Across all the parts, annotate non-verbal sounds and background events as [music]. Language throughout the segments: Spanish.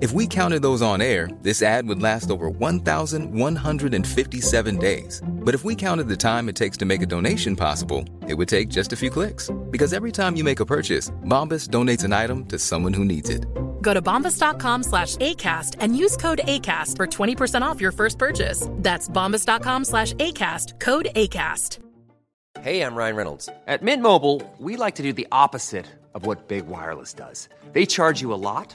If we counted those on air, this ad would last over 1,157 days. But if we counted the time it takes to make a donation possible, it would take just a few clicks. Because every time you make a purchase, Bombas donates an item to someone who needs it. Go to bombas.com slash ACAST and use code ACAST for 20% off your first purchase. That's bombas.com slash ACAST, code ACAST. Hey, I'm Ryan Reynolds. At Mint Mobile, we like to do the opposite of what Big Wireless does. They charge you a lot,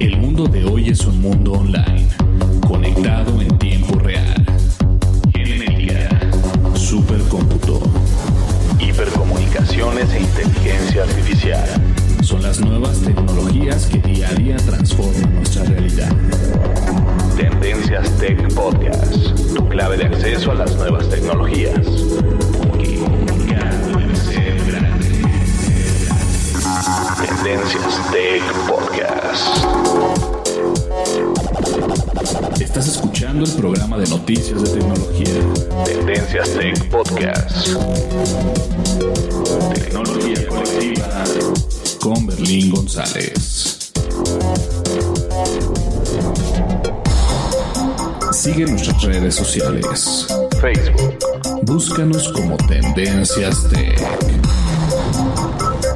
El mundo de hoy es un mundo online, conectado en tiempo real. Redes sociales. Facebook. Búscanos como Tendencias Tech.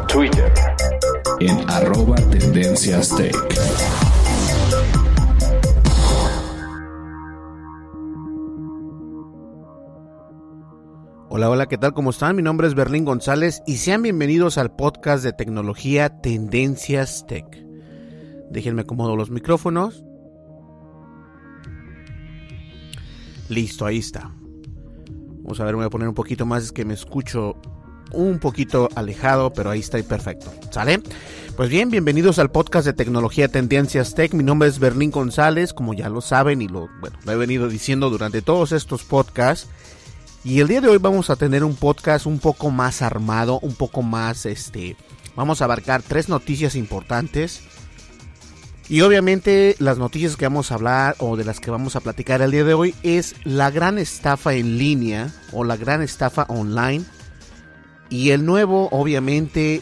Twitter. En arroba Tendencias Tech. Hola, hola, ¿qué tal? ¿Cómo están? Mi nombre es Berlín González y sean bienvenidos al podcast de tecnología Tendencias Tech. Déjenme acomodo los micrófonos. Listo, ahí está. Vamos a ver, me voy a poner un poquito más, es que me escucho un poquito alejado, pero ahí está perfecto. ¿Sale? Pues bien, bienvenidos al podcast de tecnología Tendencias Tech. Mi nombre es Berlín González, como ya lo saben y lo, bueno, lo he venido diciendo durante todos estos podcasts. Y el día de hoy vamos a tener un podcast un poco más armado, un poco más, este, vamos a abarcar tres noticias importantes. Y obviamente las noticias que vamos a hablar o de las que vamos a platicar el día de hoy es la gran estafa en línea o la gran estafa online. Y el nuevo, obviamente,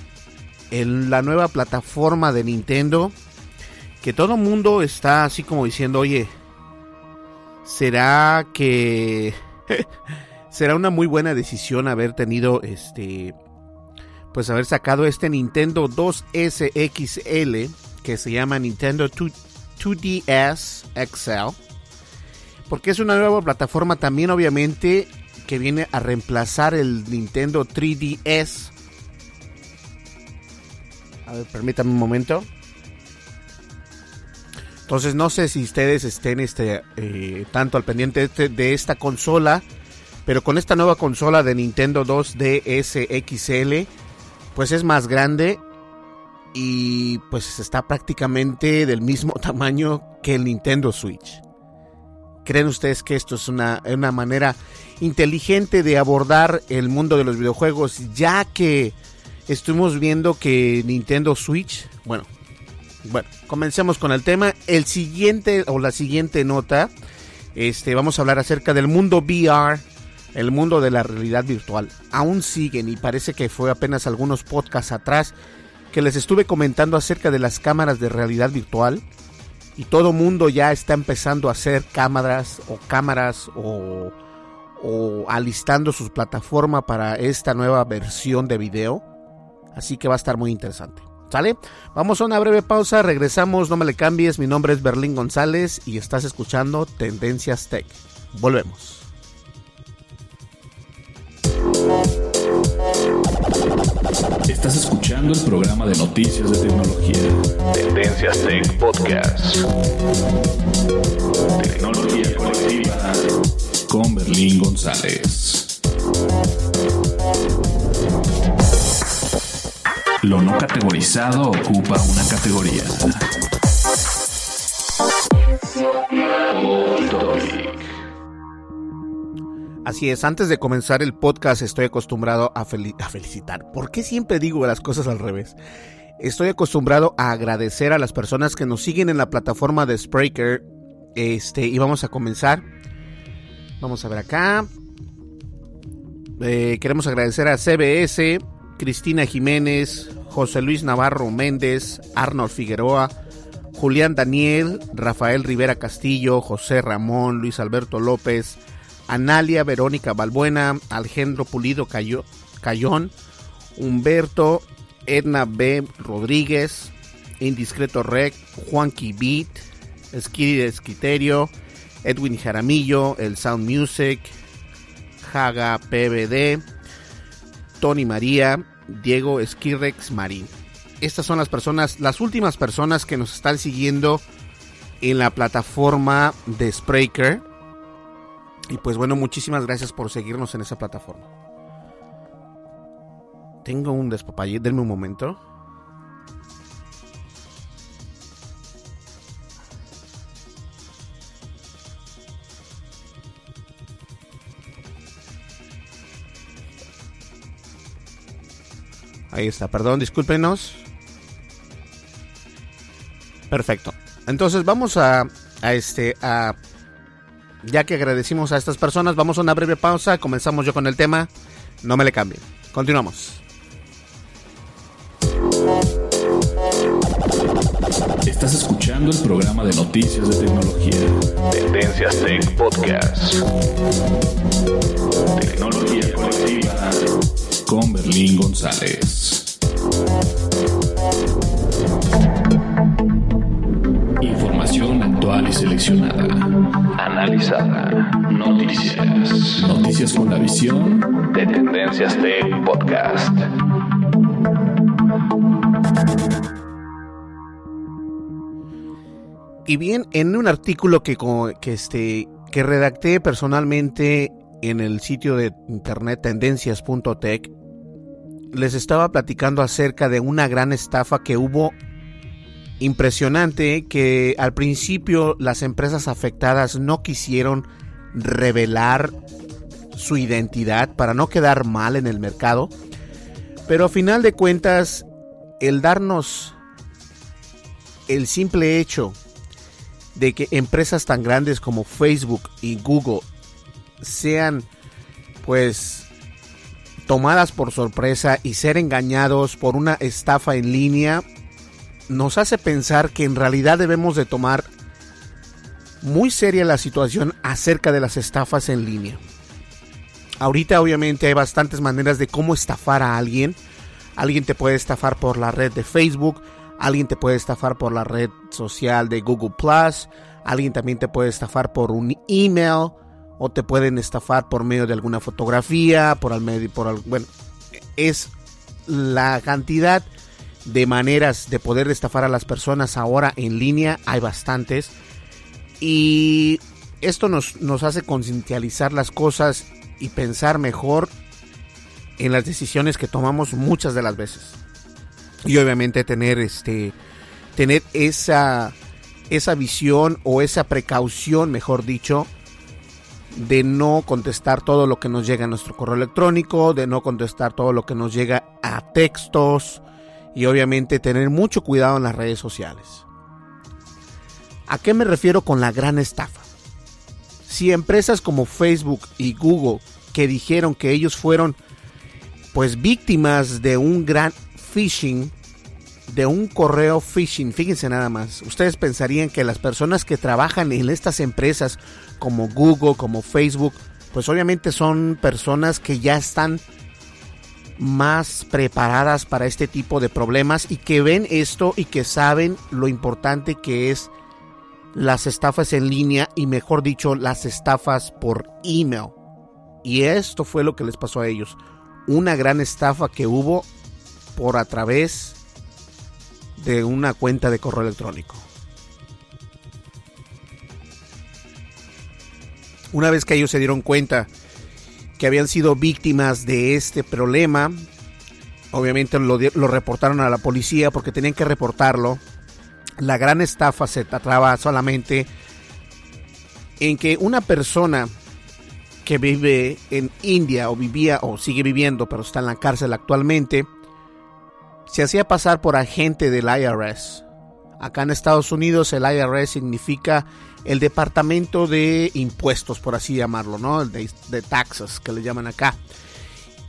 la nueva plataforma de Nintendo. Que todo el mundo está así como diciendo, oye, ¿será que... [laughs] será una muy buena decisión haber tenido este pues haber sacado este Nintendo 2S XL que se llama Nintendo 2, 2DS XL porque es una nueva plataforma también obviamente que viene a reemplazar el Nintendo 3DS a ver permítame un momento. Entonces no sé si ustedes estén este eh, tanto al pendiente este, de esta consola pero con esta nueva consola de Nintendo 2DS XL, pues es más grande y pues está prácticamente del mismo [laughs] tamaño que el Nintendo Switch. ¿Creen ustedes que esto es una, una manera inteligente de abordar el mundo de los videojuegos? Ya que estuvimos viendo que Nintendo Switch, bueno, bueno, comencemos con el tema. El siguiente o la siguiente nota, este, vamos a hablar acerca del mundo VR el mundo de la realidad virtual. Aún siguen y parece que fue apenas algunos podcasts atrás que les estuve comentando acerca de las cámaras de realidad virtual y todo mundo ya está empezando a hacer cámaras o cámaras o, o alistando sus plataformas para esta nueva versión de video. Así que va a estar muy interesante. ¿Sale? Vamos a una breve pausa, regresamos, no me le cambies, mi nombre es Berlín González y estás escuchando Tendencias Tech. Volvemos. Estás escuchando el programa de noticias de tecnología. Tendencias Tech Podcast. Tecnología colectiva con Berlín González. Lo no categorizado ocupa una categoría. Así es, antes de comenzar el podcast estoy acostumbrado a, felicitar. ¿Por qué siempre digo las cosas al revés? Estoy acostumbrado a agradecer a las personas que nos siguen en la plataforma de Spreaker. Este, y vamos a comenzar. Vamos a ver acá. Eh, queremos agradecer a CBS, Cristina Jiménez, José Luis Navarro Méndez, Arnold Figueroa, Julián Daniel, Rafael Rivera Castillo, José Ramón, Luis Alberto López, Analia Verónica Balbuena, Alejandro Pulido Cayón, Humberto, Edna B. Rodríguez, Indiscreto Rec, Juanqui Beat, Skiri Esquiterio, Edwin Jaramillo, El Sound Music, Haga PBD, Tony María, Diego Esquirrex Marín. Estas son las personas, las últimas personas que nos están siguiendo en la plataforma de Spreaker. Y pues bueno, muchísimas gracias por seguirnos en esa plataforma. Tengo un despapalle, denme un momento. Ahí está, perdón, discúlpenos. Perfecto. Entonces vamos a, a este a ya que agradecimos a estas personas, vamos a una breve pausa, comenzamos yo con el tema. No me le cambien. Continuamos. Estás escuchando el programa de noticias de tecnología. Tendencias Tech Podcast. Tecnología colectiva con Berlín González. Información actual y seleccionada. Con la visión de Tendencias Tech Podcast. Y bien, en un artículo que, que, este, que redacté personalmente en el sitio de internet tendencias.tech, les estaba platicando acerca de una gran estafa que hubo impresionante que al principio las empresas afectadas no quisieron revelar su identidad para no quedar mal en el mercado, pero a final de cuentas el darnos el simple hecho de que empresas tan grandes como Facebook y Google sean pues tomadas por sorpresa y ser engañados por una estafa en línea nos hace pensar que en realidad debemos de tomar muy seria la situación acerca de las estafas en línea. Ahorita obviamente hay bastantes maneras de cómo estafar a alguien. Alguien te puede estafar por la red de Facebook, alguien te puede estafar por la red social de Google alguien también te puede estafar por un email o te pueden estafar por medio de alguna fotografía, por al medio por bueno, es la cantidad de maneras de poder estafar a las personas ahora en línea, hay bastantes. Y esto nos, nos hace concientizar las cosas y pensar mejor en las decisiones que tomamos muchas de las veces. Y obviamente tener este tener esa esa visión o esa precaución, mejor dicho, de no contestar todo lo que nos llega a nuestro correo electrónico, de no contestar todo lo que nos llega a textos, y obviamente tener mucho cuidado en las redes sociales. ¿A qué me refiero con la gran estafa? Si empresas como Facebook y Google que dijeron que ellos fueron pues víctimas de un gran phishing, de un correo phishing, fíjense nada más, ustedes pensarían que las personas que trabajan en estas empresas como Google, como Facebook, pues obviamente son personas que ya están más preparadas para este tipo de problemas y que ven esto y que saben lo importante que es las estafas en línea y mejor dicho las estafas por email. Y esto fue lo que les pasó a ellos. Una gran estafa que hubo por a través de una cuenta de correo electrónico. Una vez que ellos se dieron cuenta que habían sido víctimas de este problema, obviamente lo, lo reportaron a la policía porque tenían que reportarlo. La gran estafa se trataba solamente en que una persona que vive en India o vivía o sigue viviendo pero está en la cárcel actualmente se hacía pasar por agente del IRS. Acá en Estados Unidos el IRS significa el departamento de impuestos, por así llamarlo, ¿no? De, de taxes que le llaman acá.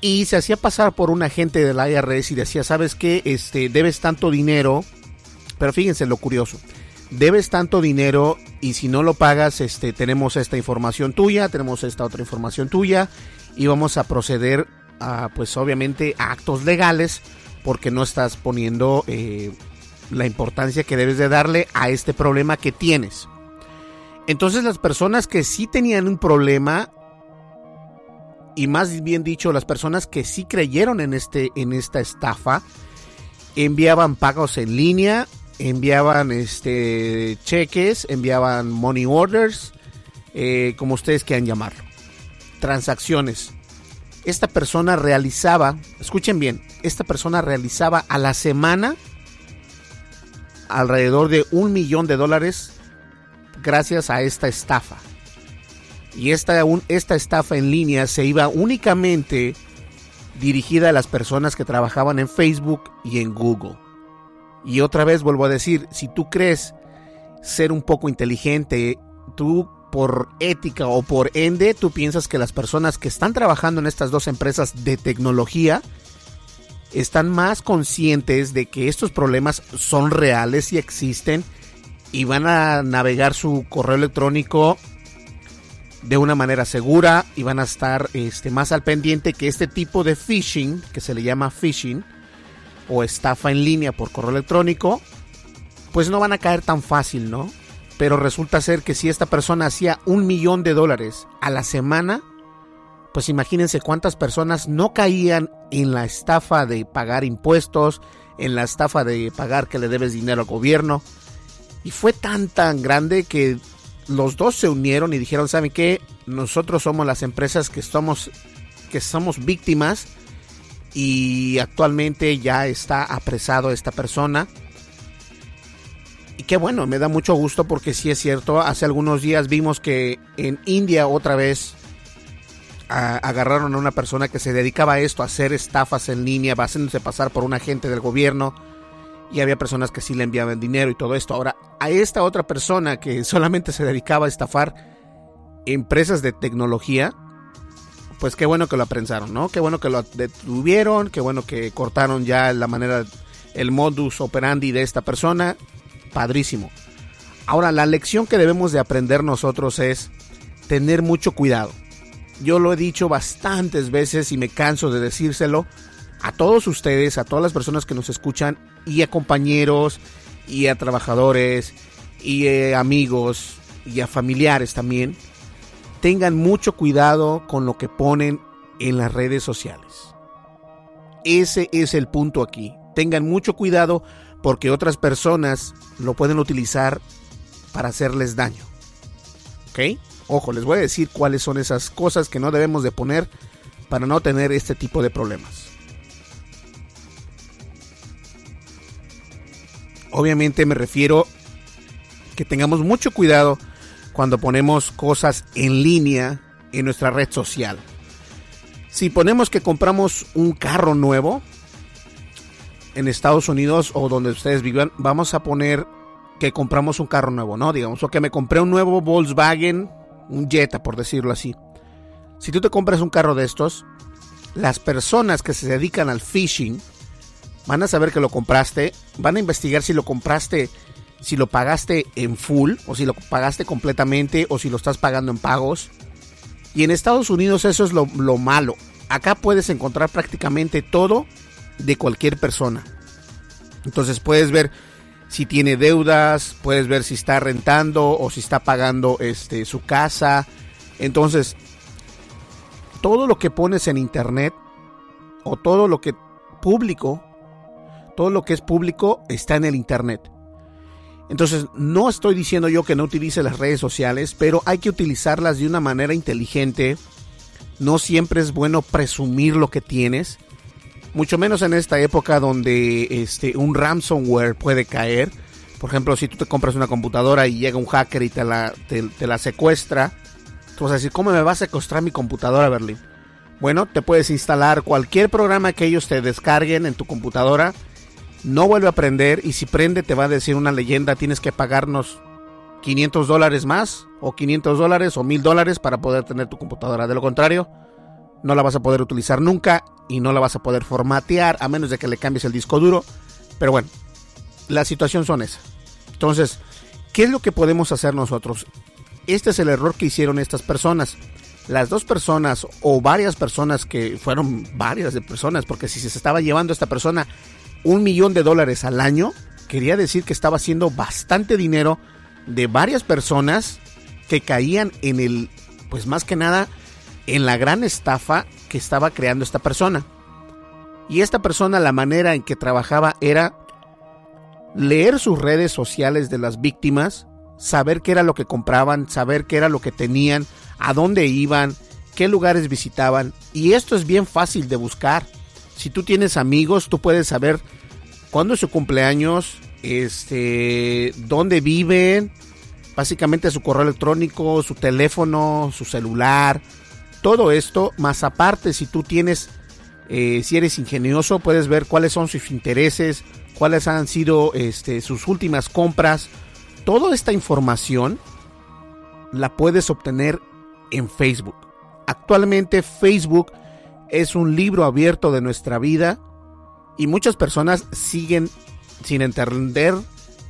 Y se hacía pasar por un agente del IRS y decía, ¿sabes qué? Este, debes tanto dinero. Pero fíjense lo curioso. Debes tanto dinero y si no lo pagas, este, tenemos esta información tuya, tenemos esta otra información tuya y vamos a proceder a, pues obviamente, a actos legales porque no estás poniendo eh, la importancia que debes de darle a este problema que tienes. Entonces las personas que sí tenían un problema, y más bien dicho, las personas que sí creyeron en, este, en esta estafa, enviaban pagos en línea, enviaban este, cheques, enviaban money orders, eh, como ustedes quieran llamarlo, transacciones. Esta persona realizaba, escuchen bien, esta persona realizaba a la semana alrededor de un millón de dólares gracias a esta estafa. Y esta, esta estafa en línea se iba únicamente dirigida a las personas que trabajaban en Facebook y en Google. Y otra vez vuelvo a decir, si tú crees ser un poco inteligente, tú por ética o por ende, tú piensas que las personas que están trabajando en estas dos empresas de tecnología están más conscientes de que estos problemas son reales y existen y van a navegar su correo electrónico de una manera segura y van a estar este, más al pendiente que este tipo de phishing, que se le llama phishing, o estafa en línea por correo electrónico, pues no van a caer tan fácil, ¿no? Pero resulta ser que si esta persona hacía un millón de dólares a la semana, pues imagínense cuántas personas no caían en la estafa de pagar impuestos, en la estafa de pagar que le debes dinero al gobierno, y fue tan tan grande que los dos se unieron y dijeron, ¿saben qué? Nosotros somos las empresas que somos, que somos víctimas y actualmente ya está apresado esta persona. Y qué bueno, me da mucho gusto porque sí es cierto, hace algunos días vimos que en India otra vez agarraron a una persona que se dedicaba a esto, a hacer estafas en línea, haciéndose pasar por un agente del gobierno y había personas que sí le enviaban dinero y todo esto. Ahora, a esta otra persona que solamente se dedicaba a estafar empresas de tecnología, pues qué bueno que lo aprensaron, ¿no? Qué bueno que lo detuvieron, qué bueno que cortaron ya la manera, el modus operandi de esta persona. Padrísimo. Ahora, la lección que debemos de aprender nosotros es tener mucho cuidado. Yo lo he dicho bastantes veces y me canso de decírselo a todos ustedes, a todas las personas que nos escuchan y a compañeros y a trabajadores y a amigos y a familiares también, tengan mucho cuidado con lo que ponen en las redes sociales. Ese es el punto aquí. Tengan mucho cuidado porque otras personas lo pueden utilizar para hacerles daño. ¿Ok? Ojo, les voy a decir cuáles son esas cosas que no debemos de poner para no tener este tipo de problemas. Obviamente me refiero que tengamos mucho cuidado cuando ponemos cosas en línea en nuestra red social. Si ponemos que compramos un carro nuevo en Estados Unidos o donde ustedes vivan, vamos a poner que compramos un carro nuevo, ¿no? Digamos, que me compré un nuevo Volkswagen, un Jetta, por decirlo así. Si tú te compras un carro de estos, las personas que se dedican al phishing van a saber que lo compraste, van a investigar si lo compraste, si lo pagaste en full o si lo pagaste completamente o si lo estás pagando en pagos. Y en Estados Unidos eso es lo, malo. Acá puedes encontrar prácticamente todo de cualquier persona. Entonces puedes ver si tiene deudas, puedes ver si está rentando o si está pagando este, su casa. Entonces, todo lo que pones en internet o todo lo que público Todo lo que es público está en el Internet. Entonces, no estoy diciendo yo que no utilice las redes sociales, pero hay que utilizarlas de una manera inteligente. No siempre es bueno presumir lo que tienes, mucho menos en esta época donde este, un ransomware puede caer. Por ejemplo, si tú te compras una computadora y llega un hacker y te la, te, la secuestra, tú vas a decir, ¿cómo me va a secuestrar mi computadora, Berlín? Bueno, te puedes instalar cualquier programa que ellos te descarguen en tu computadora no vuelve a prender y si prende te va a decir una leyenda, tienes que pagarnos 500 dólares más o 500 dólares o 1000 dólares para poder tener tu computadora. De lo contrario, no la vas a poder utilizar nunca y no la vas a poder formatear a menos de que le cambies el disco duro. Pero bueno, la situación son esa. Entonces, ¿qué es lo que podemos hacer nosotros? Este es el error que hicieron estas personas. Las dos personas o varias personas que fueron varias de personas, porque si se estaba llevando esta persona un millón de dólares al año, quería decir que estaba haciendo bastante dinero de varias personas que caían en el, pues más que nada, en la gran estafa que estaba creando esta persona. Y esta persona la manera en que trabajaba era leer sus redes sociales de las víctimas, saber qué era lo que compraban, saber qué era lo que tenían, a dónde iban, qué lugares visitaban. Y esto es bien fácil de buscar. Si tú tienes amigos, tú puedes saber cuándo es su cumpleaños, este, dónde viven, básicamente su correo electrónico, su teléfono, su celular, todo esto, más aparte si tú tienes, eh, si eres ingenioso, puedes ver cuáles son sus intereses, cuáles han sido este, sus últimas compras. Toda esta información la puedes obtener en Facebook. Actualmente Facebook es un libro abierto de nuestra vida y muchas personas siguen sin entender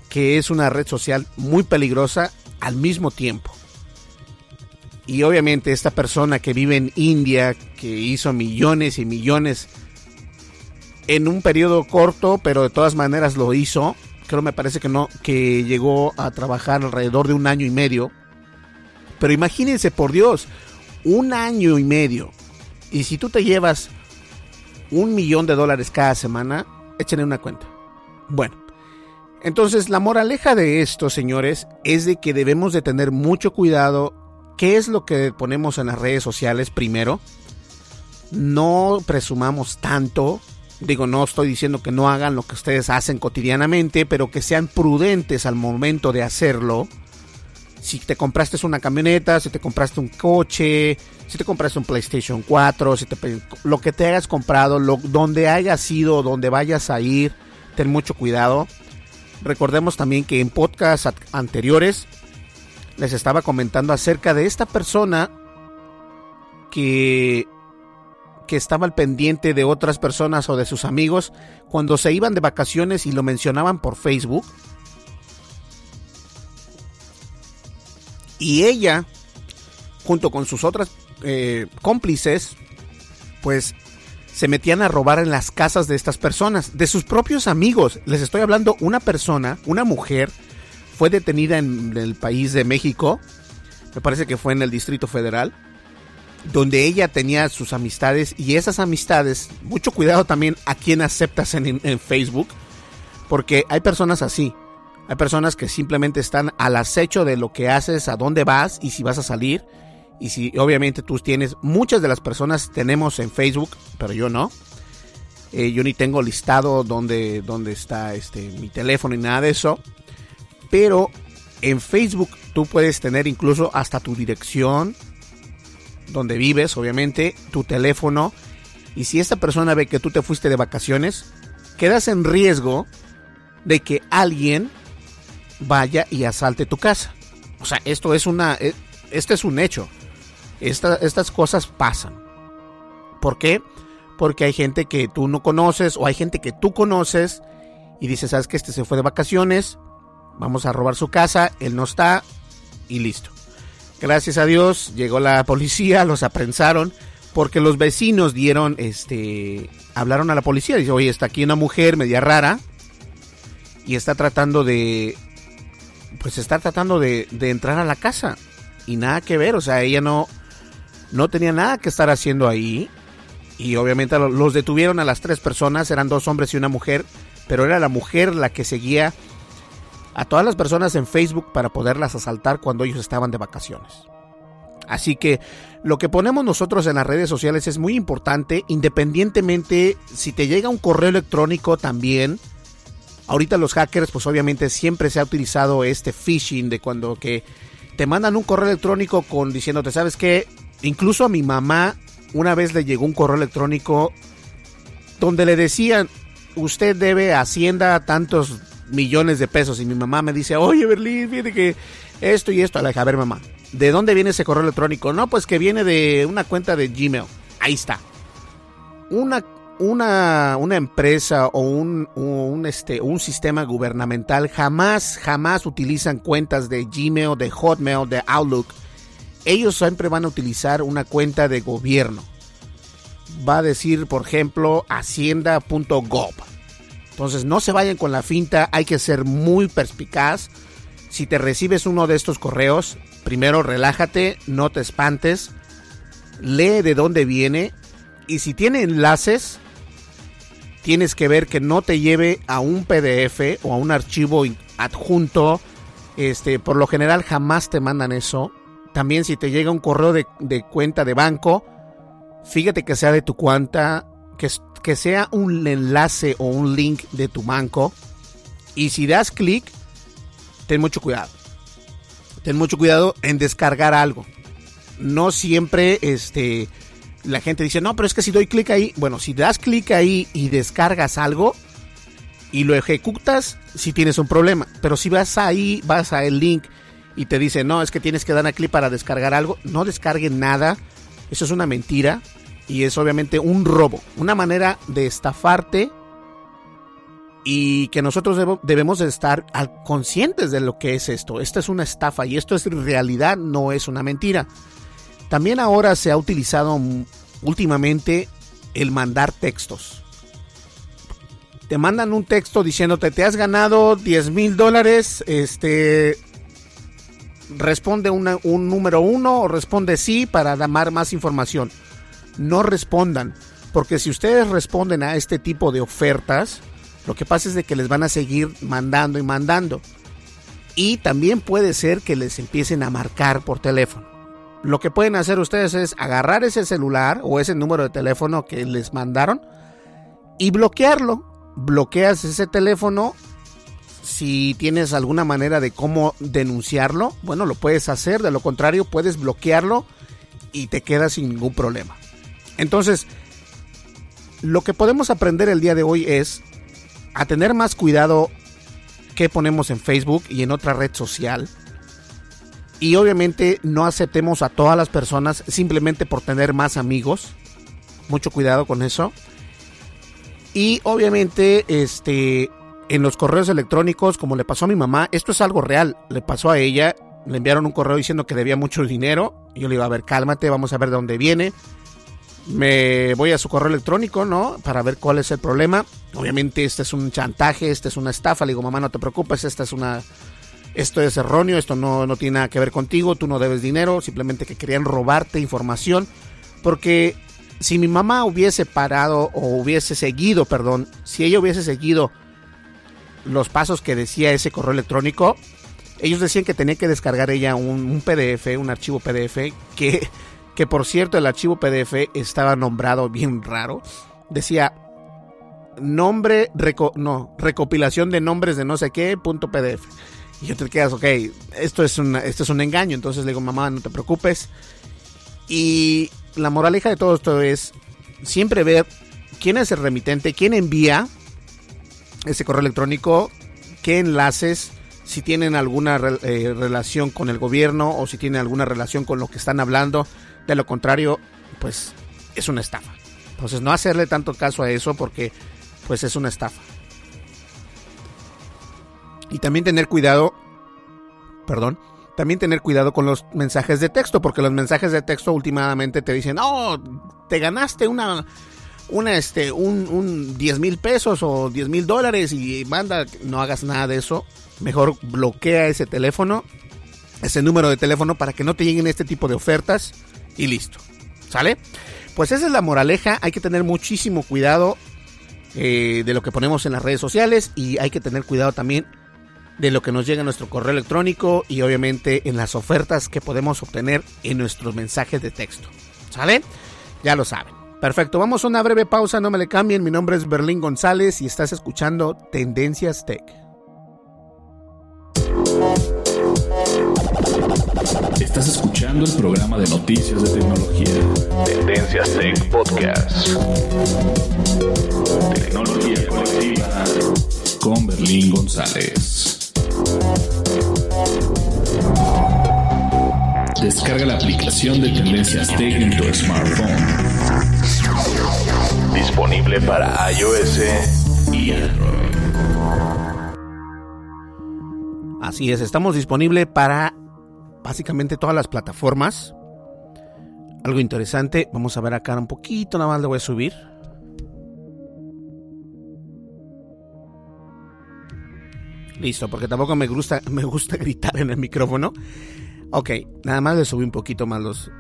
que es una red social muy peligrosa al mismo tiempo. Y obviamente esta persona que vive en India, que hizo millones y millones en un periodo corto, pero de todas maneras lo hizo, creo me parece que no, que llegó a trabajar alrededor de un año y medio. Pero imagínense, por Dios, un año y medio y si tú te llevas un millón de dólares cada semana, échenle una cuenta. Bueno, entonces la moraleja de esto, señores, es de que debemos de tener mucho cuidado qué es lo que ponemos en las redes sociales primero. No presumamos tanto. Digo, no estoy diciendo que no hagan lo que ustedes hacen cotidianamente, pero que sean prudentes al momento de hacerlo si te compraste una camioneta, si te compraste un coche, si te compraste un PlayStation 4, si te, lo que te hayas comprado, lo, donde hayas ido, donde vayas a ir, ten mucho cuidado. Recordemos también que en podcasts anteriores les estaba comentando acerca de esta persona que, que estaba al pendiente de otras personas o de sus amigos cuando se iban de vacaciones y lo mencionaban por Facebook Y ella, junto con sus otras eh, cómplices, pues se metían a robar en las casas de estas personas, de sus propios amigos. Les estoy hablando, una persona, una mujer, fue detenida en el país de México, me parece que fue en el Distrito Federal, donde ella tenía sus amistades y esas amistades, mucho cuidado también a quien aceptas en, en Facebook, porque hay personas así, hay personas que simplemente están al acecho de lo que haces, a dónde vas y si vas a salir. Y si obviamente tú tienes, muchas de las personas tenemos en Facebook, pero yo no. Eh, yo ni tengo listado dónde, dónde está este, mi teléfono y nada de eso. Pero en Facebook tú puedes tener incluso hasta tu dirección, donde vives, obviamente, tu teléfono. Y si esta persona ve que tú te fuiste de vacaciones, quedas en riesgo de que alguien vaya y asalte tu casa. O sea, esto es una, eh, este es un hecho. estas cosas pasan. ¿Por qué? Porque hay gente que tú no conoces o hay gente que tú conoces y dices, sabes que este se fue de vacaciones, vamos a robar su casa, él no está y listo. Gracias a Dios llegó la policía, los aprensaron porque los vecinos dieron, este, hablaron a la policía, dice, oye, está aquí una mujer media rara y está tratando de pues estar tratando de, entrar a la casa y nada que ver, o sea, ella no, no tenía nada que estar haciendo ahí y obviamente los detuvieron a las tres personas, eran dos hombres y una mujer, pero era la mujer la que seguía a todas las personas en Facebook para poderlas asaltar cuando ellos estaban de vacaciones. Así que lo que ponemos nosotros en las redes sociales es muy importante, independientemente si te llega un correo electrónico también. Ahorita los hackers, pues obviamente siempre se ha utilizado este phishing de cuando que te mandan un correo electrónico con diciéndote, ¿sabes qué? Incluso a mi mamá una vez le llegó un correo electrónico donde le decían, usted debe a Hacienda tantos millones de pesos. Y mi mamá me dice, oye, Berlín, fíjate que esto y esto. Le dije, a ver, mamá, ¿de dónde viene ese correo electrónico? No, pues que viene de una cuenta de Gmail. Ahí está. Una, una, una empresa o un, un, este, un sistema gubernamental jamás, jamás utilizan cuentas de Gmail, de Hotmail, de Outlook. Ellos siempre van a utilizar una cuenta de gobierno. Va a decir, por ejemplo, hacienda.gov entonces no se vayan con la finta, hay que ser muy perspicaz. Si te recibes uno de estos correos, primero relájate, no te espantes, lee de dónde viene y si tiene enlaces, tienes que ver que no te lleve a un PDF o a un archivo adjunto. Este, por lo general jamás te mandan eso. También si te llega un correo de, de cuenta de banco, fíjate que sea de tu cuenta, que, que sea un enlace o un link de tu banco. Y si das clic, ten mucho cuidado. Ten mucho cuidado en descargar algo. No siempre este, la gente dice, no, pero es que si doy clic ahí, bueno, si das clic ahí y descargas algo y lo ejecutas, si tienes un problema. Pero si vas ahí, vas a el link y te dice, no, es que tienes que dar a clic para descargar algo, no descarguen nada. Eso es una mentira y es obviamente un robo, una manera de estafarte y que nosotros debemos estar conscientes de lo que es esto. Esta es una estafa y esto es realidad, no es una mentira. También ahora se ha utilizado últimamente el mandar textos. Te mandan un texto diciéndote te has ganado 10 mil dólares, este, responde un número uno o responde sí para dar más información no respondan, porque si ustedes responden a este tipo de ofertas, lo que pasa es de que les van a seguir mandando y mandando. Y también puede ser que les empiecen a marcar por teléfono. Lo que pueden hacer ustedes es agarrar ese celular o ese número de teléfono que les mandaron y bloquearlo. Bloqueas ese teléfono. Si tienes alguna manera de cómo denunciarlo, bueno, lo puedes hacer. De lo contrario, puedes bloquearlo y te quedas sin ningún problema. Entonces, lo que podemos aprender el día de hoy es a tener más cuidado que ponemos en Facebook y en otra red social. Y obviamente no aceptemos a todas las personas simplemente por tener más amigos. Mucho cuidado con eso. Y obviamente, este, en los correos electrónicos, como le pasó a mi mamá, esto es algo real. Le pasó a ella, le enviaron un correo diciendo que debía mucho dinero. Yo le iba a ver, cálmate, vamos a ver de dónde viene me voy a su correo electrónico, ¿no? Para ver cuál es el problema. Obviamente este es un chantaje, este es una estafa. Le digo, mamá, no te preocupes, esta es una... Esto es erróneo, esto no, no tiene nada que ver contigo, tú no debes dinero, simplemente que querían robarte información. Porque si mi mamá hubiese parado o hubiese seguido, perdón, si ella hubiese seguido los pasos que decía ese correo electrónico, ellos decían que tenía que descargar ella un, PDF, un archivo PDF que que por cierto el archivo PDF estaba nombrado bien raro. Decía nombre, no, recopilación de nombres de no sé qué, punto PDF. Y yo te quedas, ok, esto es, esto es un engaño. Entonces le digo, mamá, no te preocupes. Y la moraleja de todo esto es siempre ver quién es el remitente, quién envía ese correo electrónico, qué enlaces, si tienen alguna eh, relación con el gobierno o si tienen alguna relación con lo que están hablando. De lo contrario, pues es una estafa. Entonces no hacerle tanto caso a eso porque pues es una estafa. Y también tener cuidado, perdón, también tener cuidado con los mensajes de texto, porque los mensajes de texto últimamente te dicen, oh, te ganaste una, una, este, un, un 10 mil pesos o 10 mil dólares y manda, no hagas nada de eso. Mejor bloquea ese teléfono, ese número de teléfono para que no te lleguen este tipo de ofertas y listo. ¿Sale? Pues esa es la moraleja, hay que tener muchísimo cuidado eh, de lo que ponemos en las redes sociales y hay que tener cuidado también de lo que nos llega a nuestro correo electrónico y obviamente en las ofertas que podemos obtener en nuestros mensajes de texto. ¿Sale? Ya lo saben. Perfecto, vamos a una breve pausa, no me le cambien. Mi nombre es Berlín González y estás escuchando Tendencias Tech. Estás escuchando el programa de noticias de tecnología. Tendencias Tech Podcast. Tecnología colectiva con Berlín González. Descarga la aplicación de Tendencias Tech en tu smartphone. Disponible para iOS y Android. Así es, estamos disponibles para básicamente todas las plataformas. Algo interesante, vamos a ver acá un poquito, nada más le voy a subir. Listo, porque tampoco me gusta, [laughs] me gusta gritar en el micrófono. Ok, nada más le subí un poquito más los,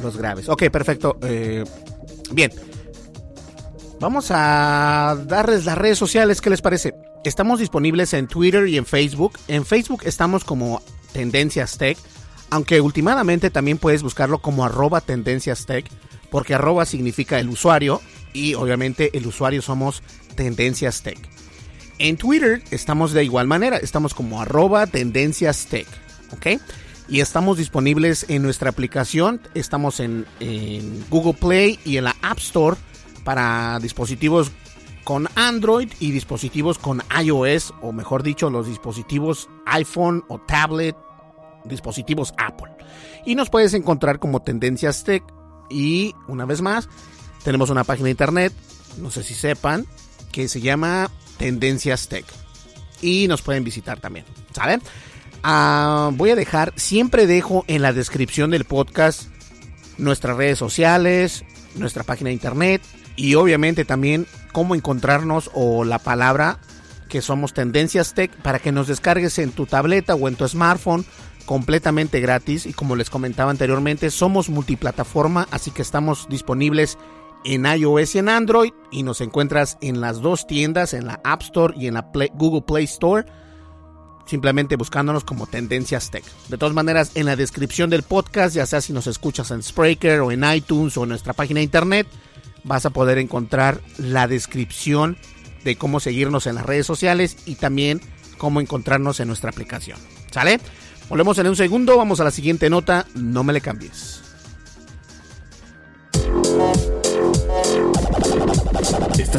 los graves. Ok, perfecto. Eh, bien. Vamos a darles las redes sociales, ¿qué les parece? Estamos disponibles en Twitter y en Facebook. En Facebook estamos como Tendencias Tech, aunque últimamente también puedes buscarlo como arroba Tendencias Tech, porque arroba significa el usuario y obviamente el usuario somos Tendencias Tech. En Twitter estamos de igual manera, estamos como arroba Tendencias Tech, ¿ok? Y estamos disponibles en nuestra aplicación, estamos en, en Google Play y en la App Store para dispositivos con Android y dispositivos con iOS, o mejor dicho, los dispositivos iPhone o tablet, dispositivos Apple. Y nos puedes encontrar como Tendencias Tech. Y una vez más, tenemos una página de internet, no sé si sepan, que se llama Tendencias Tech. Y nos pueden visitar también, ¿saben? Ah, voy a dejar, siempre dejo en la descripción del podcast nuestras redes sociales, nuestra página de internet y obviamente también cómo encontrarnos o la palabra que somos Tendencias Tech para que nos descargues en tu tableta o en tu smartphone completamente gratis y como les comentaba anteriormente somos multiplataforma así que estamos disponibles en iOS y en Android y nos encuentras en las dos tiendas en la App Store y en la Google Play Store simplemente buscándonos como Tendencias Tech. De todas maneras, en la descripción del podcast, ya sea si nos escuchas en Spreaker o en iTunes o en nuestra página de internet, vas a poder encontrar la descripción de cómo seguirnos en las redes sociales y también cómo encontrarnos en nuestra aplicación. ¿Sale? Volvemos en un segundo, vamos a la siguiente nota, no me le cambies.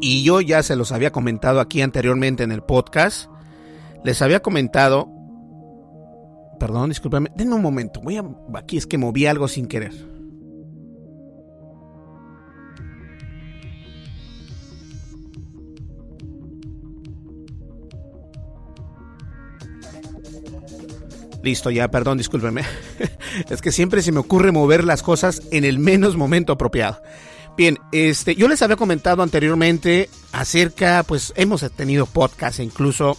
Y yo ya se los había comentado aquí anteriormente en el podcast. Les había comentado. Perdón, discúlpame. Denme un momento. Voy a. Aquí es que moví algo sin querer. Listo, ya, perdón, discúlpeme. [laughs] es que siempre se me ocurre mover las cosas en el menos momento apropiado. Bien, este, yo les había comentado anteriormente acerca, pues hemos tenido podcast incluso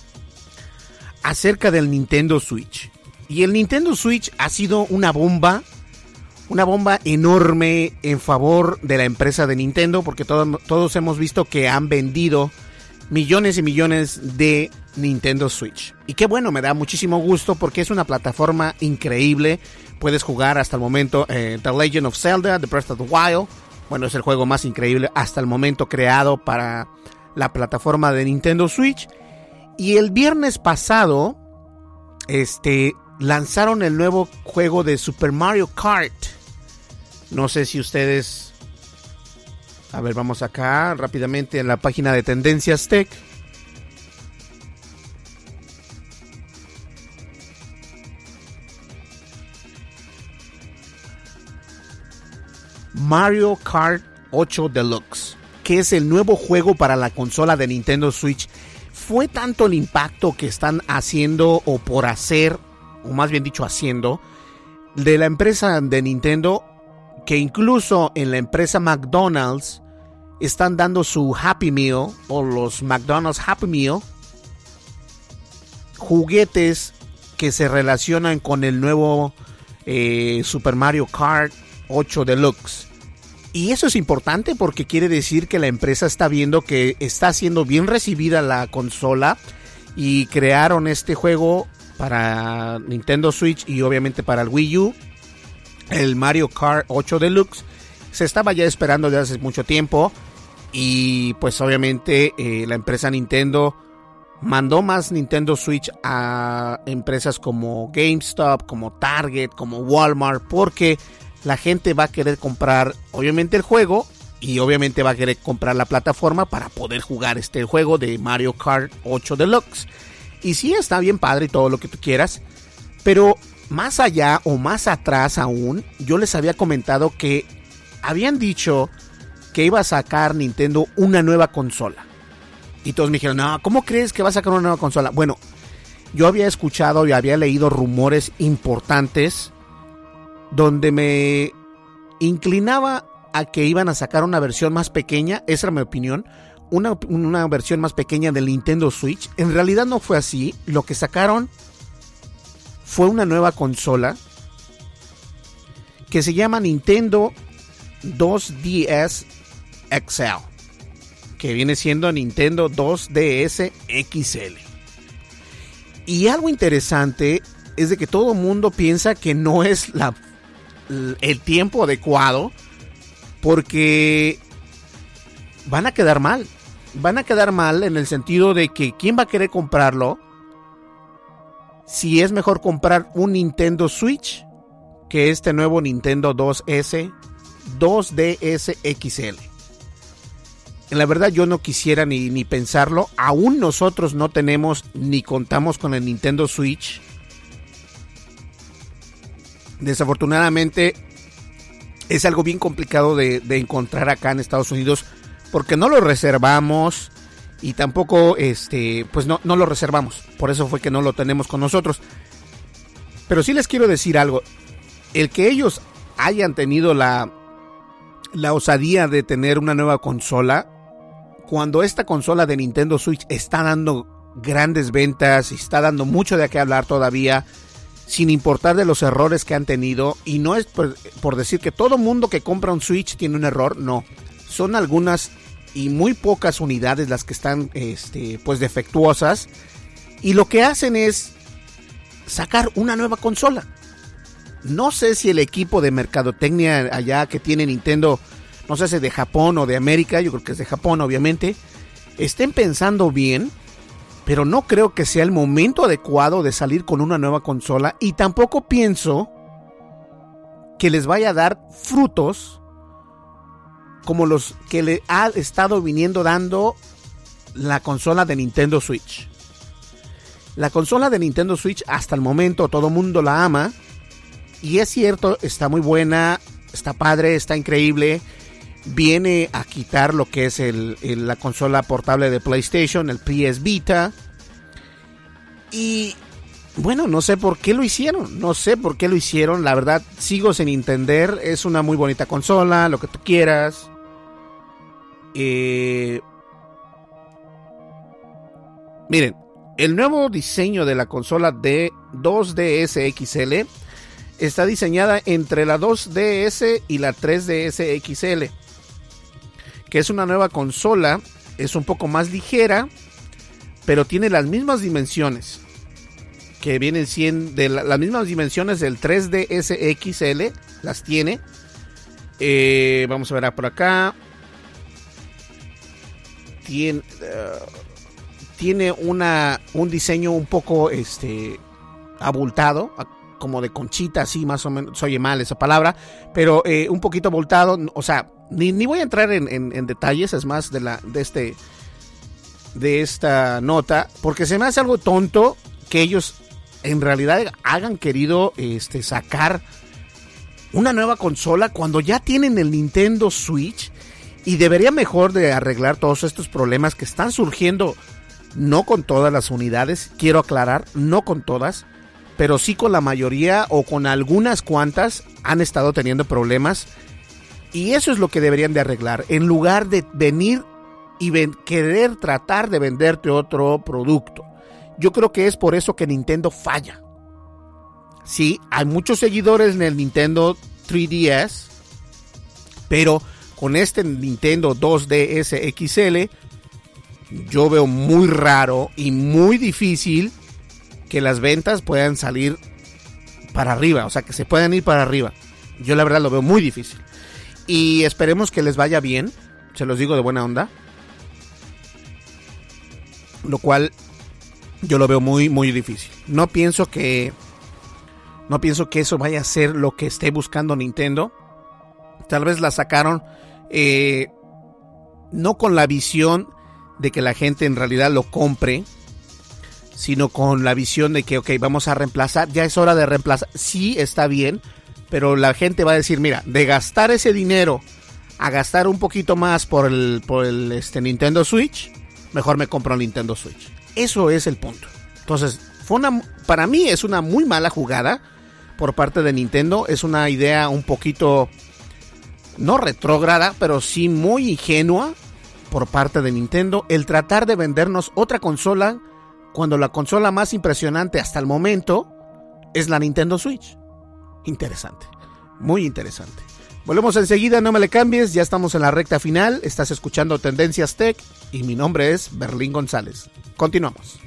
acerca del Nintendo Switch. Y el Nintendo Switch ha sido una bomba, una bomba enorme en favor de la empresa de Nintendo, porque todos, todos hemos visto que han vendido millones y millones de Nintendo Switch. Y qué bueno, me da muchísimo gusto porque es una plataforma increíble. Puedes jugar hasta el momento eh, The Legend of Zelda, The Breath of the Wild. Bueno, es el juego más increíble hasta el momento creado para la plataforma de Nintendo Switch. Y el viernes pasado, este, lanzaron el nuevo juego de Super Mario Kart. No sé si ustedes... A ver, vamos acá rápidamente en la página de Tendencias Tech. Mario Kart 8 Deluxe, que es el nuevo juego para la consola de Nintendo Switch. Fue tanto el impacto que están haciendo o por hacer, o más bien dicho haciendo, de la empresa de Nintendo, que incluso en la empresa McDonald's están dando su Happy Meal o los McDonald's Happy Meal, juguetes que se relacionan con el nuevo eh, Super Mario Kart 8 Deluxe. Y eso es importante porque quiere decir que la empresa está viendo que está siendo bien recibida la consola y crearon este juego para Nintendo Switch y obviamente para el Wii U, el Mario Kart 8 Deluxe. Se estaba ya esperando desde hace mucho tiempo y pues obviamente eh, la empresa Nintendo mandó más Nintendo Switch a empresas como GameStop, como Target, como Walmart, porque la gente va a querer comprar obviamente el juego y obviamente va a querer comprar la plataforma para poder jugar este juego de Mario Kart 8 Deluxe. Y sí, está bien padre y todo lo que tú quieras, pero más allá o más atrás aún, yo les había comentado que habían dicho que iba a sacar Nintendo una nueva consola. Y todos me dijeron, no, ¿cómo crees que va a sacar una nueva consola? Bueno, yo había escuchado y había leído rumores importantes donde me inclinaba a que iban a sacar una versión más pequeña, esa era mi opinión, una, una, versión más pequeña del Nintendo Switch. En realidad no fue así, lo que sacaron fue una nueva consola que se llama Nintendo 2DS XL, que viene siendo Nintendo 2DS XL. Y algo interesante es de que todo mundo piensa que no es la el tiempo adecuado porque van a quedar mal. Van a quedar mal en el sentido de que ¿quién va a querer comprarlo? Si es mejor comprar un Nintendo Switch que este nuevo Nintendo 2S, 2DS XL. La verdad yo no quisiera ni, ni pensarlo. Aún nosotros no tenemos ni contamos con el Nintendo Switch desafortunadamente es algo bien complicado de, encontrar acá en Estados Unidos porque no lo reservamos y tampoco este pues no, no lo reservamos. Por eso fue que no lo tenemos con nosotros. Pero sí les quiero decir algo. El que ellos hayan tenido la la osadía de tener una nueva consola cuando esta consola de Nintendo Switch está dando grandes ventas y está dando mucho de qué hablar todavía sin importar de los errores que han tenido. Y no es por, decir que todo mundo que compra un Switch tiene un error, no. Son algunas y muy pocas unidades las que están este, pues defectuosas. Y lo que hacen es sacar una nueva consola. No sé si el equipo de mercadotecnia allá que tiene Nintendo, no sé si de Japón o de América, yo creo que es de Japón obviamente, estén pensando bien pero no creo que sea el momento adecuado de salir con una nueva consola y tampoco pienso que les vaya a dar frutos como los que le ha estado viniendo dando la consola de Nintendo Switch. La consola de Nintendo Switch hasta el momento todo el mundo la ama y es cierto, está muy buena, está padre, está increíble. Viene a quitar lo que es la consola portable de PlayStation, el PS Vita. Y bueno, no sé por qué lo hicieron, no sé por qué lo hicieron, la verdad sigo sin entender, es una muy bonita consola, lo que tú quieras. Eh, miren, el nuevo diseño de la consola de 2DS XL está diseñada entre la 2DS y la 3DS XL, que es una nueva consola, es un poco más ligera, pero tiene las mismas dimensiones que vienen siendo de las mismas dimensiones del 3DS XL, las tiene. Eh, vamos a ver por acá. Tiene, eh, tiene una, un diseño un poco este, abultado, como de conchita, así más o menos. Oye mal esa palabra, pero eh, un poquito abultado. O sea, ni, voy a entrar en, en, detalles, es más de, la, de este de esta nota, porque se me hace algo tonto que ellos en realidad hagan querido este, sacar una nueva consola cuando ya tienen el Nintendo Switch y debería mejor de arreglar todos estos problemas que están surgiendo no con todas las unidades, quiero aclarar, no con todas, pero sí con la mayoría o con algunas cuantas han estado teniendo problemas y eso es lo que deberían de arreglar. En lugar de venir y querer tratar de venderte otro producto. Yo creo que es por eso que Nintendo falla. Sí, hay muchos seguidores en el Nintendo 3DS, pero con este Nintendo 2DS XL, yo veo muy raro y muy difícil que las ventas puedan salir para arriba, o sea, que se puedan ir para arriba. Yo la verdad lo veo muy difícil. Y esperemos que les vaya bien, se los digo de buena onda. Lo cual yo lo veo muy muy difícil. No pienso que no pienso que eso vaya a ser lo que esté buscando Nintendo. Tal vez la sacaron eh, no con la visión de que la gente en realidad lo compre, sino con la visión de que, ok, vamos a reemplazar, ya es hora de reemplazar. Sí, está bien, pero la gente va a decir, mira, de gastar ese dinero a gastar un poquito más por el, por el este, Nintendo Switch, mejor me compro el Nintendo Switch. Eso es el punto. Entonces, fue una, para mí es una muy mala jugada por parte de Nintendo. Es una idea un poquito, no retrógrada, pero sí muy ingenua por parte de Nintendo el tratar de vendernos otra consola cuando la consola más impresionante hasta el momento es la Nintendo Switch. Interesante, muy interesante. Volvemos enseguida, no me le cambies, ya estamos en la recta final, estás escuchando Tendencias Tech y mi nombre es Berlín González. Continuamos.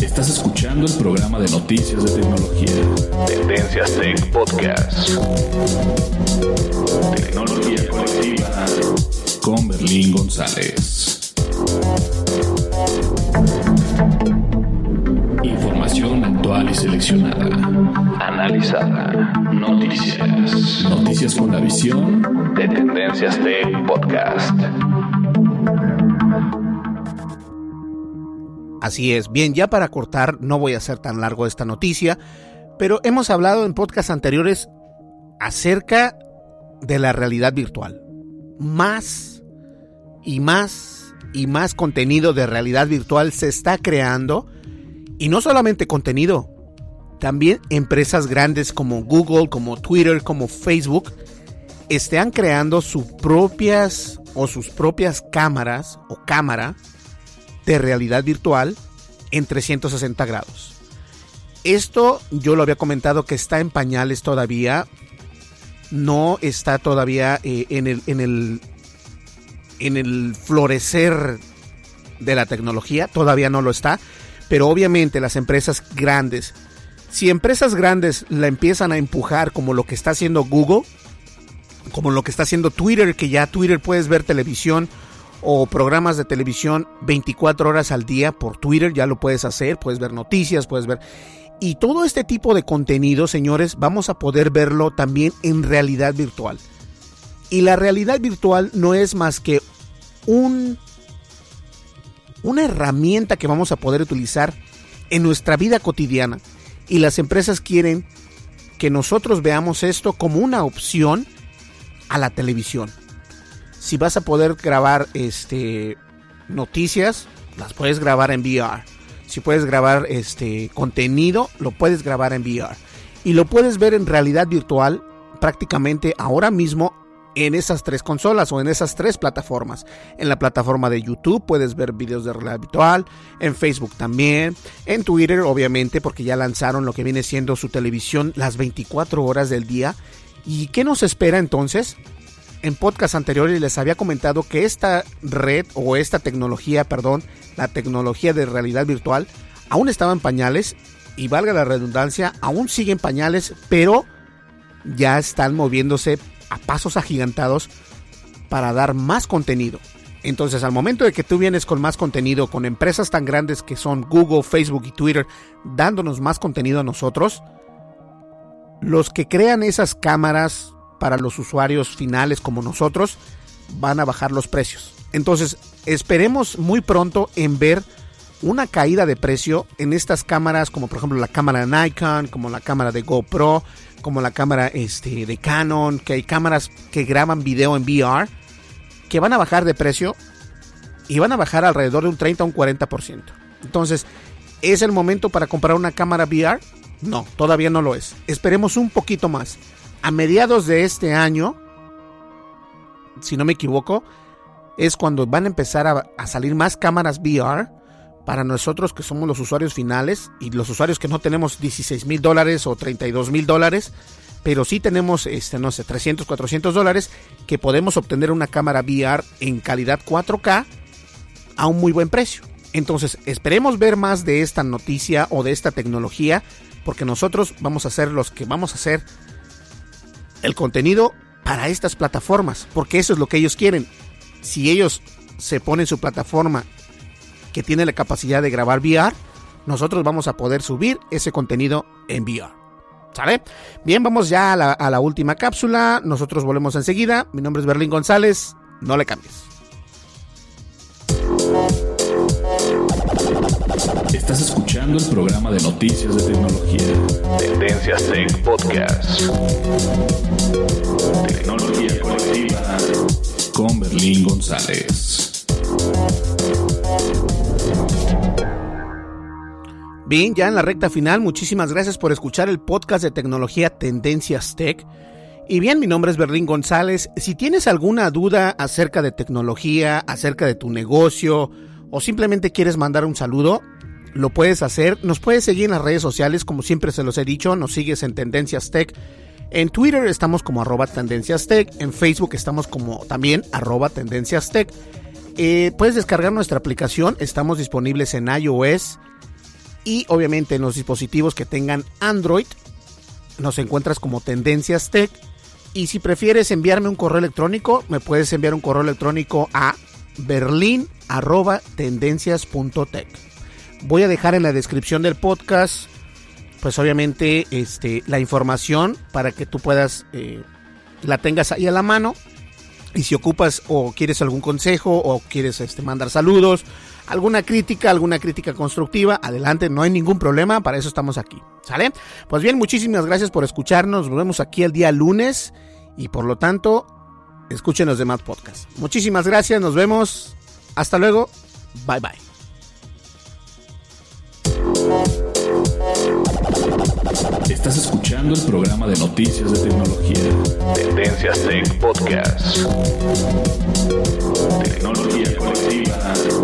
Estás escuchando el programa de noticias de tecnología. Tendencias Tech Podcast. Tecnología colectiva con Berlín González. Información actual y seleccionada. Analizada. Noticias. Noticias con la visión de Tendencias Tech Podcast. Así es. Bien, ya para cortar, no voy a hacer tan largo esta noticia, pero hemos hablado en podcasts anteriores acerca de la realidad virtual. Más y más y más contenido de realidad virtual se está creando. Y no solamente contenido, también empresas grandes como Google, como Twitter, como Facebook, están creando sus propias o sus propias cámaras o cámara de realidad virtual en 360 grados. Esto yo lo había comentado que está en pañales todavía. No está todavía eh, en, el, en, el, en el florecer de la tecnología. Todavía no lo está. Pero obviamente las empresas grandes, si empresas grandes la empiezan a empujar como lo que está haciendo Google, como lo que está haciendo Twitter, que ya Twitter puedes ver televisión o programas de televisión 24 horas al día por Twitter, ya lo puedes hacer, puedes ver noticias, puedes ver... Y todo este tipo de contenido, señores, vamos a poder verlo también en realidad virtual. Y la realidad virtual no es más que un una herramienta que vamos a poder utilizar en nuestra vida cotidiana. Y las empresas quieren que nosotros veamos esto como una opción a la televisión. Si vas a poder grabar este noticias, las puedes grabar en VR. Si puedes grabar este contenido, lo puedes grabar en VR. Y lo puedes ver en realidad virtual prácticamente ahora mismo en esas tres consolas o en esas tres plataformas. En la plataforma de YouTube puedes ver videos de realidad virtual, en Facebook también, en Twitter obviamente porque ya lanzaron lo que viene siendo su televisión las 24 horas del día. ¿Y qué nos espera entonces? En podcast anteriores les había comentado que esta red o esta tecnología, perdón, la tecnología de realidad virtual aún estaba en pañales y valga la redundancia, aún siguen pañales, pero ya están moviéndose a pasos agigantados para dar más contenido. Entonces, al momento de que tú vienes con más contenido, con empresas tan grandes que son Google, Facebook y Twitter, dándonos más contenido a nosotros, los que crean esas cámaras para los usuarios finales como nosotros, van a bajar los precios. Entonces, esperemos muy pronto en ver una caída de precio en estas cámaras, como por ejemplo la cámara Nikon, como la cámara de GoPro, como la cámara este, de Canon, que hay cámaras que graban video en VR. que van a bajar de precio y van a bajar alrededor de un 30 a un 40%. Entonces, ¿es el momento para comprar una cámara VR? No, todavía no lo es. Esperemos un poquito más. A mediados de este año, si no me equivoco, es cuando van a empezar a, salir más cámaras VR para nosotros que somos los usuarios finales y los usuarios que no tenemos 16 mil dólares o 32 mil dólares, pero sí tenemos, este, no sé, 300, 400 dólares que podemos obtener una cámara VR en calidad 4K a un muy buen precio. Entonces, esperemos ver más de esta noticia o de esta tecnología, porque nosotros vamos a ser los que vamos a hacer el contenido para estas plataformas, porque eso es lo que ellos quieren. Si ellos se ponen su plataforma que tiene la capacidad de grabar VR, nosotros vamos a poder subir ese contenido en VR. ¿Sale? Bien, vamos ya a la, a la última cápsula. Nosotros volvemos enseguida. Mi nombre es Berlín González. No le cambies. Estás escuchando el programa de noticias de tecnología. Tendencias Tech Podcast. Tecnología colectiva con Berlín González. Bien, ya en la recta final, muchísimas gracias por escuchar el podcast de tecnología Tendencias Tech. Y bien, mi nombre es Berlín González. Si tienes alguna duda acerca de tecnología, acerca de tu negocio, o simplemente quieres mandar un saludo, lo puedes hacer. Nos puedes seguir en las redes sociales, como siempre se los he dicho. Nos sigues en Tendencias Tech. En Twitter estamos como arroba Tendencias Tech. En Facebook estamos como también arroba Tendencias Tech. Eh, puedes descargar nuestra aplicación. Estamos disponibles en iOS y obviamente en los dispositivos que tengan Android. Nos encuentras como Tendencias Tech. Y si prefieres enviarme un correo electrónico, me puedes enviar un correo electrónico a berlin.tendencias.tech. Voy a dejar en la descripción del podcast, pues obviamente, este, la información para que tú puedas, eh, la tengas ahí a la mano. Y si ocupas o quieres algún consejo o quieres este, mandar saludos, alguna crítica, alguna crítica constructiva, adelante, no hay ningún problema, para eso estamos aquí. ¿Sale? Pues bien, muchísimas gracias por escucharnos. Nos vemos aquí el día lunes y por lo tanto, escuchen los demás podcasts. Muchísimas gracias, nos vemos. Hasta luego. Bye bye. Estás escuchando el programa de noticias de tecnología. Tendencias Tech Podcast. Tecnología colectiva